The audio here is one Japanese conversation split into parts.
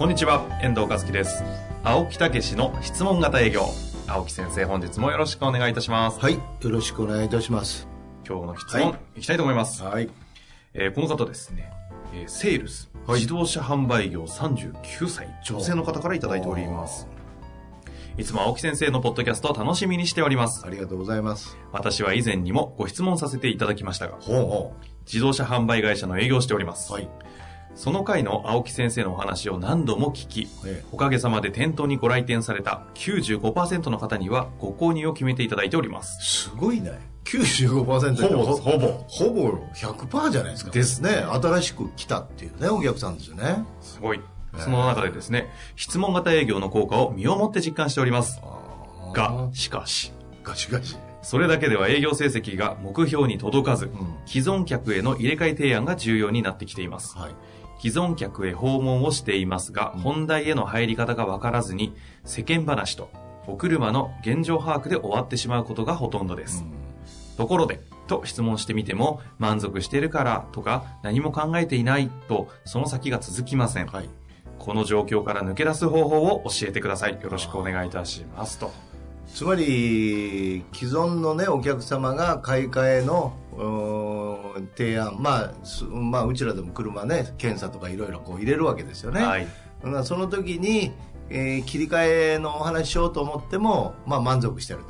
こんにちは、遠藤和樹です。青木武の質問型営業。青木先生、本日もよろしくお願いいたします。はい、よろしくお願いいたします。今日の質問、はいい、きたいと思います。はい。えーこの方ですね、えーセールス、はい自動車販売業39歳、女性の方からいただいております。いつも青木先生のポッドキャストを楽しみにしております。ありがとうございます。私は以前にもご質問させていただきましたが、ほうほ自動車販売会社の営業をしております。う。はい。その回の青木先生のお話を何度も聞き、えおかげさまで店頭にご来店された95%の方にはご購入を決めていただいております。すごいね。95%ってほぼほぼほぼ100%じゃないですか。ですね。新しく来たっていうね、お客さんですよね。すごい。その中でですね、質問型営業の効果を身をもって実感しております。あが、しかし、ガチガチ。それだけでは営業成績が目標に届かず、ん既存客への入れ替え提案が重要になってきています。はい。既存客へ訪問をしていますが、本題への入り方がわからずに、世間話とお車の現状把握で終わってしまうことがほとんどです。ところで、と質問してみても、満足しているからとか、何も考えていないと、その先が続きません。はい。この状況から抜け出す方法を教えてください。よろしくお願いいたします。と。つまり、既存のね、お客様が買い替えの、提案、まあ、すまあ、うちらでも車ね、検査とかいろいろこう入れるわけですよね。はい。その時に、えー切り替えのお話しようと思っても、まあ、満足してる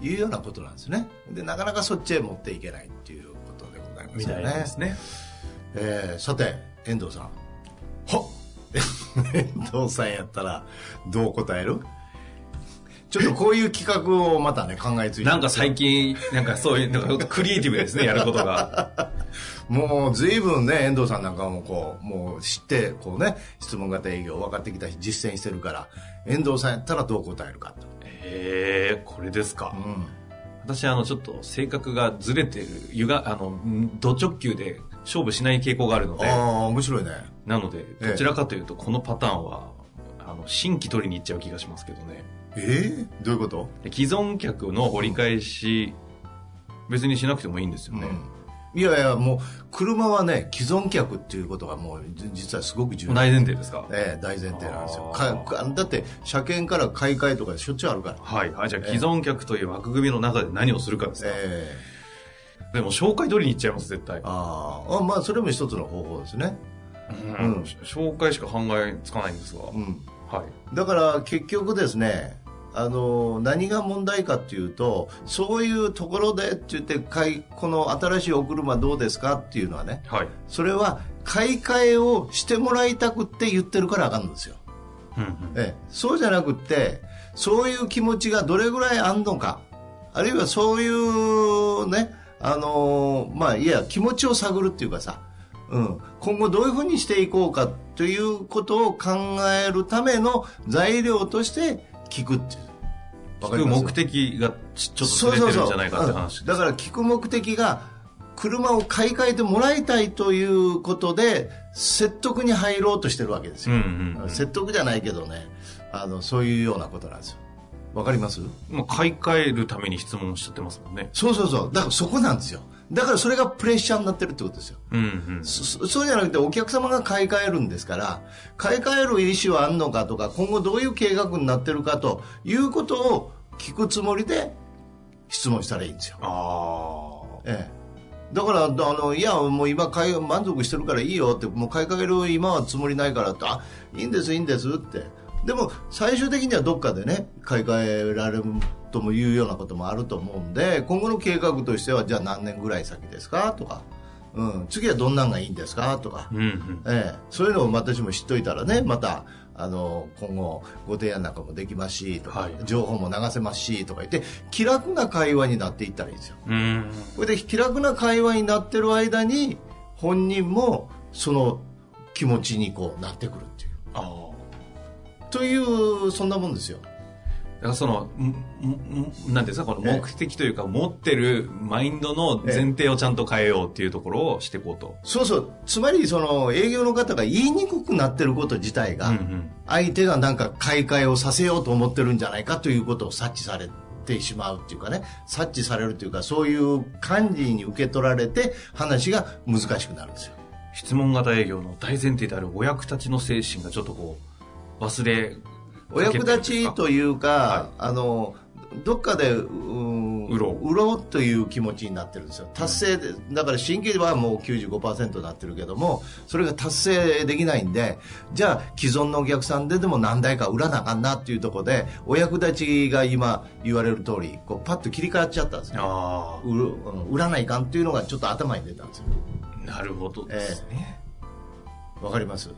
というようなことなんですねでなかなかそっちへ持っていけないっていうことでございますみたよねいですね。えーさて遠藤さんはっ 遠藤さんやったらどう答える？ちょっとこういう企画をまたね考えついてなんか最近、なんかそういう、なんかクリエイティブですね、やることが。もう随分ね、遠藤さんなんかもこう、もう知って、こうね、質問型営業分かってきたし、実践してるから、遠藤さんやったらどう答えるかと。へえ、これですか。うん。私、あの、ちょっと性格がずれてる、ゆが、あの、んド直球で勝負しない傾向があるので、ああ、面白いね。なので、ええどちらかというと、このパターンは、あの、新規取りに行っちゃう気がしますけどね。ええどういうこと？で既存客の折り返し、別にしなくてもいいんですよね。いやいや、もう、車はね、既存客っていうことがもう、じ実はすごく重要。大前提ですか？ええ大前提なんですよ。かかだって、車検から買い替えとかしょっちゅうあるから。はい。はい、じゃあ、既存客という枠組みの中で何をするかですか、ええでも、紹介取りに行っちゃいます、絶対。あーあ、まあ、それも一つの方法ですね。うんうん紹介しか考えつかないんですが。うん。はい。だから結局ですね、あの何が問題かっていうとそういうところでって言って買いこの新しいお車どうですかっていうのはねはい。それは買い替えをしてもらいたくって言ってるからあかんんですよ、うんうん。ええ、そうじゃなくってそういう気持ちがどれぐらいあんのかあるいはそういうねあのまあいや気持ちを探るっていうかさ、うん、今後どういうふうにしていこうかということを考えるための材料として聞くっていう。聞く目的がちちょっとずれてるんじゃないかって話うんだから聞く目的が車を買い替えてもらいたいということで説得に入ろうとしてるわけですよ、うんうんうん。説得じゃないけどね。あのそういうようなことなんですよ。わかります？もう買い替えるために質問しちゃってますもんね。そうそうそう。だからそこなんですよだからそれがプレッシャーになってるってことですよ。うんうん。そそそうじゃなくてお客様が買い替えるんですから買い替える意思はあんのかとか今後どういう計画になってるかということを聞くつもりで質問したらいいんですよ、あええ、だからあのいやもう今買い満足してるからいいよってもう買い替える今はつもりないからってあいいんですいいんですってでも最終的にはどっかでね買い替えられるともいうようなこともあると思うんで今後の計画としてはじゃあ何年ぐらい先ですか？とか、うん、次はどんなんがいいんですか？とか。あ。、うんうん。ええ、そういうのを私も知っといたらねまたあの今後ご提案なんかもできますしとか、はい。情報も流せますしとか言って気楽な会話になっていったらいいんですよ。うん。これで気楽な会話になってる間に本人もその気持ちにこうなってくるという、そんなもんですよ。だからその、んんんなんていうんですか、この目的というか、持ってるマインドの前提をちゃんと変えようっていうところをしていこうと。そうそう。つまり、その、営業の方が言いにくくなってること自体が、相手がなんか買い替えをさせようと思ってるんじゃないかということを察知されてしまうっていうかね、察知されるというか、そういう感じに受け取られて、話が難しくなるんですよ。質問型営業の大前提であるお役立ちの精神がちょっとこう、忘れお役立ちというか、はあの、どっかで、うん、売ろう売ろうという気持ちになってるんですよ。達成で、だから新規はもう95%になってるけども、それが達成できないんで、じゃあ既存のお客さんででも何台か売らなあかんなっていうところで、お役立ちが今言われる通り、こうパッと切り替わっちゃったんですよ。あ売売らないかんっていうのがちょっと頭に出たんですよ。あ、なるほどですね。わかります？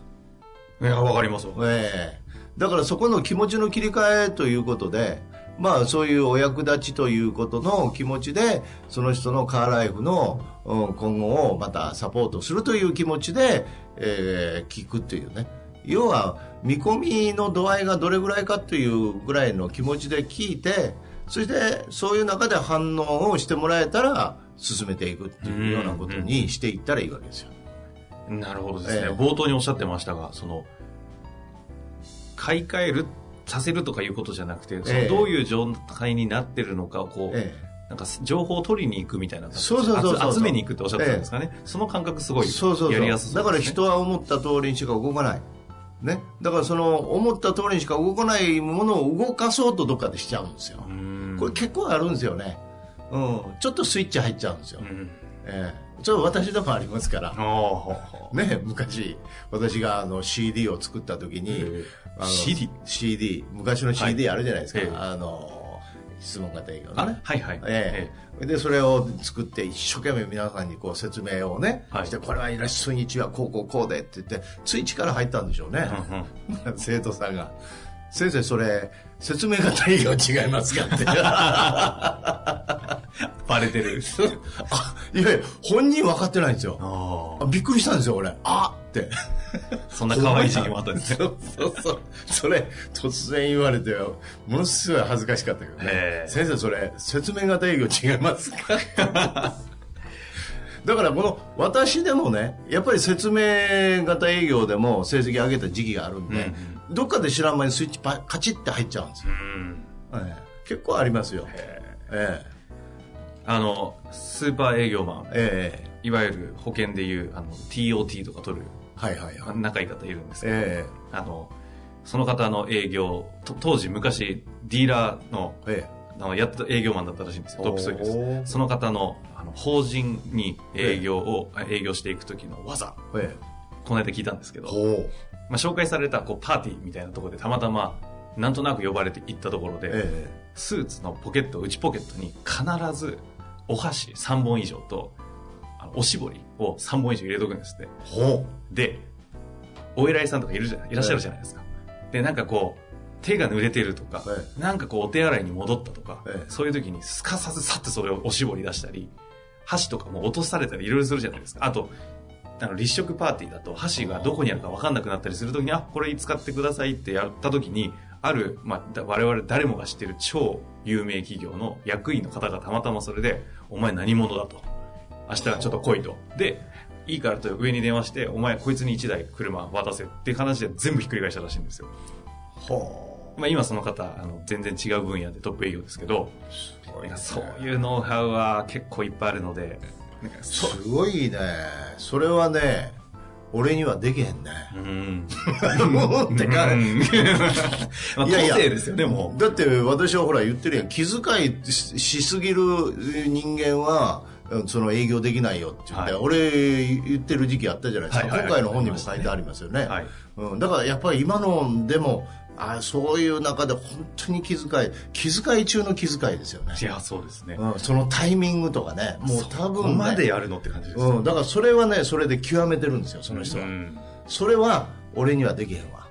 いや、わかりますわ。ええだからそこの気持ちの切り替えということで、まあそういうお役立ちということの気持ちで、その人のカーライフの、今後をまたサポートするという気持ちで、えー聞くっていうね。要は見込みの度合いがどれぐらいかというぐらいの気持ちで聞いて、そしてそういう中で反応をしてもらえたら進めていくっていうようなことにしていったらいいわけですよ。なるほどですね。ええ冒頭におっしゃってましたが、その、買い替える、させるとかいうことじゃなくて、そええのどういう状態になってるのかをこう、えなんか情報を取りに行くみたいな感じそうそうそう集集めに行くっておっしゃってたんですかね。その感覚すごいそうそうそうやりやすそうだから人は思った通りにしか動かない。ね。だからその思った通りにしか動かないものを動かそうとどっかでしちゃうんですよ。うんこれ結構あるんですよね。うん。ちょっとスイッチ入っちゃうんですよ。うんええちょっと私でもありますから。あね、昔、私があの CD を作った時に、えあの CD CD、昔の CD あるじゃないですか。ええあの、質問型営業あのね。はいはい。ええで、それを作って一生懸命皆さんにこう説明をね、はいして、これはいらっしゃい日はこうこうこうでって言って、つい力入ったんでしょうね。生徒さんが。先生、それ、説明型営業違いますかって。バレてる。あ、いやいや、本人分かってないんですよ。びっくりしたんですよ、俺。あって。あ。そんな可愛い時期もあったんですね。そうそうそれ、突然言われて、ものすごい恥ずかしかったけどね先生、それ、説明型営業違いますか？だから、この、私でもね、やっぱり説明型営業でも成績上げた時期があるんで、どっかで知らん間にスイッチパカチッて入っちゃうんですよ。うんええ結構ありますよ。ええあの、スーパー営業マン、ええ。いわゆる保険でいう、あの、TOT とか取る。はいはいはい。仲いい方いるんですけど、えあの、その方の営業、と当時昔、ディーラーの、ええ。あのやってた営業マンだったらしいんですよ。トップストイおーです。その方の、あの、法人に営業を、営業していく時の技、ええ。この間聞いたんですけど。まあ、紹介された、こう、パーティーみたいなところでたまたま、なんとなく呼ばれて行ったところで、え。スーツのポケット、内ポケットに必ずお箸3本以上と、おしぼりを3本以上入れとくんですって。えほで、お偉いさんとかいるじゃない、いらっしゃるじゃないですか。で、なんかこう、手が濡れてるとか、えなんかこうお手洗いに戻ったとか、ええそういう時にすかさずさってそれをおしぼり出したり、箸とかも落とされたりいろいろするじゃないですか。あと、あの、立食パーティーだと箸がどこにあるか分かんなくなったりするときに、あ、これ使ってくださいってやったときに、ある、まあ、だ我々誰もが知ってる超有名企業の役員の方がたまたまそれで、お前何者だと。明日はちょっと来いと。で、いいからと上に電話して、お前こいつに1台車渡せって話で全部ひっくり返したらしいんですよ。う。ほまあ今その方、あの、全然違う分野でトップ営業ですけど、う。なんかそういうノウハウは結構いっぱいあるので、すごいね。それはね、俺にはできへんね。うん。ってかうんまあ、個いやいや性ですよね、もう。だって私はほら言ってるやん。気遣いししすぎる人間は、うんその営業できないよって言って、はい俺言ってる時期あったじゃないですか。はいはい今回の本にも書いてありますよね。はいうん、だからやっぱり今のでも、あそういう中で本当に気遣い、気遣い中の気遣いですよね。いや、そうですね。うん、そのタイミングとかね、もう多分、ね、までやるのって感じです。うん、だからそれはね、それで極めてるんですよ、その人は。うんそれは俺にはできへんわ。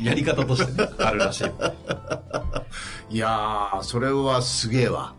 やり方としてねあるらしい。い いやー、それはすげえわ。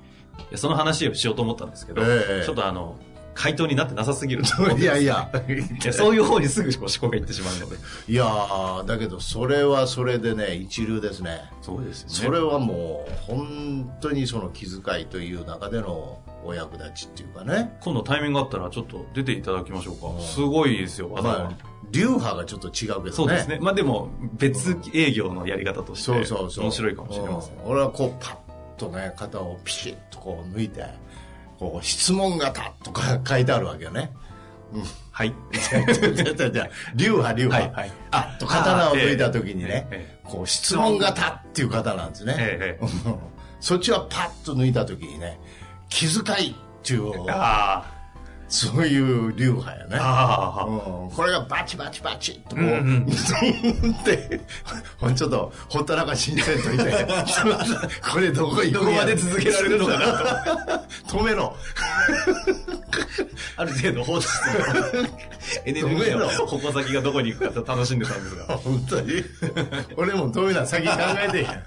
やその話をしようと思ったんですけど、ええちょっとあの、回答になってなさすぎるいやいや。いやそういう方にすぐ思考がいってしまうので。いやーだけどそれはそれでね一流ですね。そうですよね。それはもう本当にその気遣いという中でのお役立ちっていうかね。今度タイミングがあったらちょっと出ていただきましょうか。すごいですよまあ流派がちょっと違うけどね。そうですね。まあでも別営業のやり方としてそうそうそう。面白いかもしれません。うん。俺はこうパッとね肩をピシッとこう抜いてこう質問型とか書いてあるわけよね。はい。流派流派、はいはい。あっと刀を抜いた時にね、えこう質問型っていう方なんですね、そっちはパッと抜いた時にね気遣いっていうあそういう流派やね。うん。これがバチバチバチっとこう、うんうん。でほんちょっとほったらかしにせんといて これどこどこまで続けられるのかな 止めろ。ある程度放置してエネルギーの矛先がどこに行くかと楽しんでたんですが。本当に？俺も止めな先考えてんや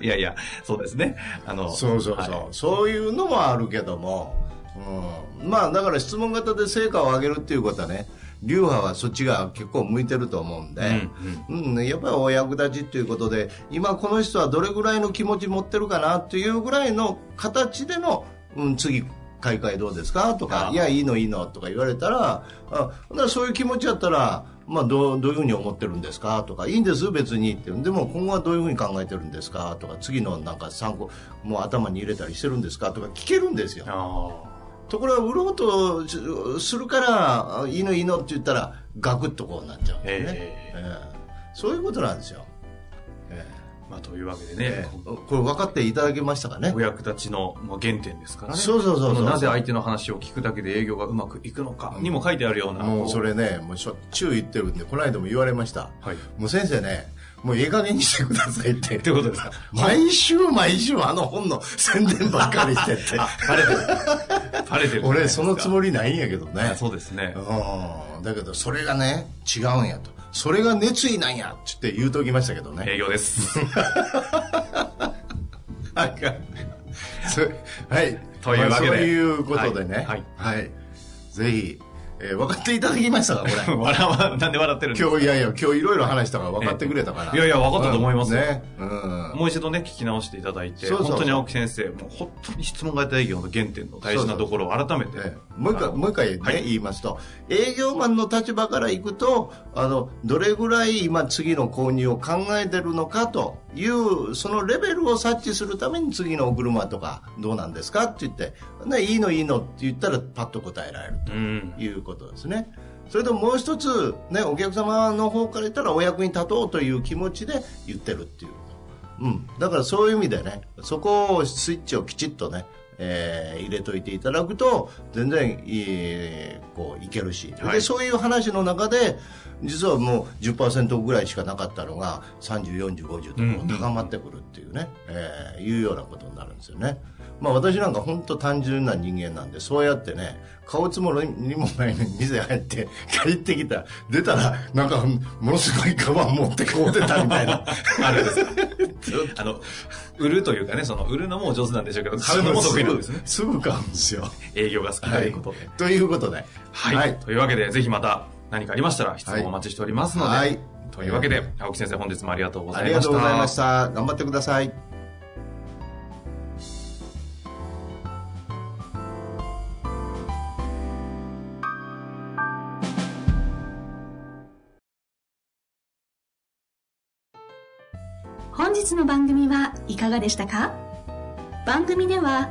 いやいやそうですね。あのそうそうそう、はい。そういうのもあるけども、うん、まあだから質問型で成果を上げるっていうことはね流派はそっちが結構向いてると思うんで、うんやっぱりお役立ちっていうことで今この人はどれぐらいの気持ち持ってるかなっていうぐらいの形での、うん、次買い替えどうですか？とかあいやいいのいいのとか言われたらあほんならそういう気持ちやったらまあ、どうどういうふうに思ってるんですか？とかいいんです？別にって。でも今後はどういうふうに考えてるんですか？とか次のなんか参考もう頭に入れたりしてるんですか？とか聞けるんですよ。あところが売ろうとするからあいいのいいのって言ったらガクッとこうなっちゃうんですね、ええ。えそういうことなんですよ、えあまあというわけでえね。え、え。これ分かっていただけましたかね。お役立ちのまあ原点ですからね。そうそうそうそう。なぜ相手の話を聞くだけで営業がうまくいくのかにも書いてあるような、もうそれねもうしょっちゅう言ってるんでこの間も言われました、はい。もう先生ねもうええ加減にしてくださいって。ってことですか？毎週毎週あの本の宣伝ばっかりしてって。バレてる。バレてる 俺そのつもりりないんやけどね。そうですね。うん。だけどそれがね違うんやと。それが熱意なんやって言うときましたけどね。営業です。あかはい。というわけで。まあそういうことでね。はい。はい、ぜひ、えー分かっていただきましたかこれ。笑わなんで笑ってるんですか？今日いやいや今日いろいろ話したから分かってくれたかな、いやいや分かったと思いますよ。ね、うん、もう一度ね聞き直していただいてそうそうそう。本当に青木先生もう本当に質問型営業の原点の大事なところを改めて。ええ。もう一回、もう一回ね、はい。言いますと、営業マンの立場からいくと、あの、どれぐらい今次の購入を考えてるのかという、そのレベルを察知するために次のお車とかどうなんですかって言って、ね、いいのいいのって言ったらパッと答えられるうんということですね。それともう一つ、ね、お客様の方から言ったらお役に立とうという気持ちで言ってるっていう。うん。だからそういう意味でね、そこをスイッチをきちっとね、えー入れといていただくと、全然いい、こう、いけるし。はいで、そういう話の中で、実はもう10%ぐらいしかなかったのが、30、40、50と高まってくるっていうね、えーいうようなことになるんですよね。まあ私なんか本当単純な人間なんで、そうやってね、買うつもりにもないのに店入って、帰ってきた、出たら、なんか、ものすごいカバン持ってこう出たみたいな。あるんですか あの売るというかねその売るのも上手なんでしょうけど買うのも得意なんですね。すぐ買うんですよ。営業が好きということで。ということで。はい、というわけでぜひまた何かありましたら質問お待ちしておりますので、はい。というわけで青木先生本日もありがとうござあいました。りがとうございました。頑張ってください。本日の番組はいかがでしたか？番組では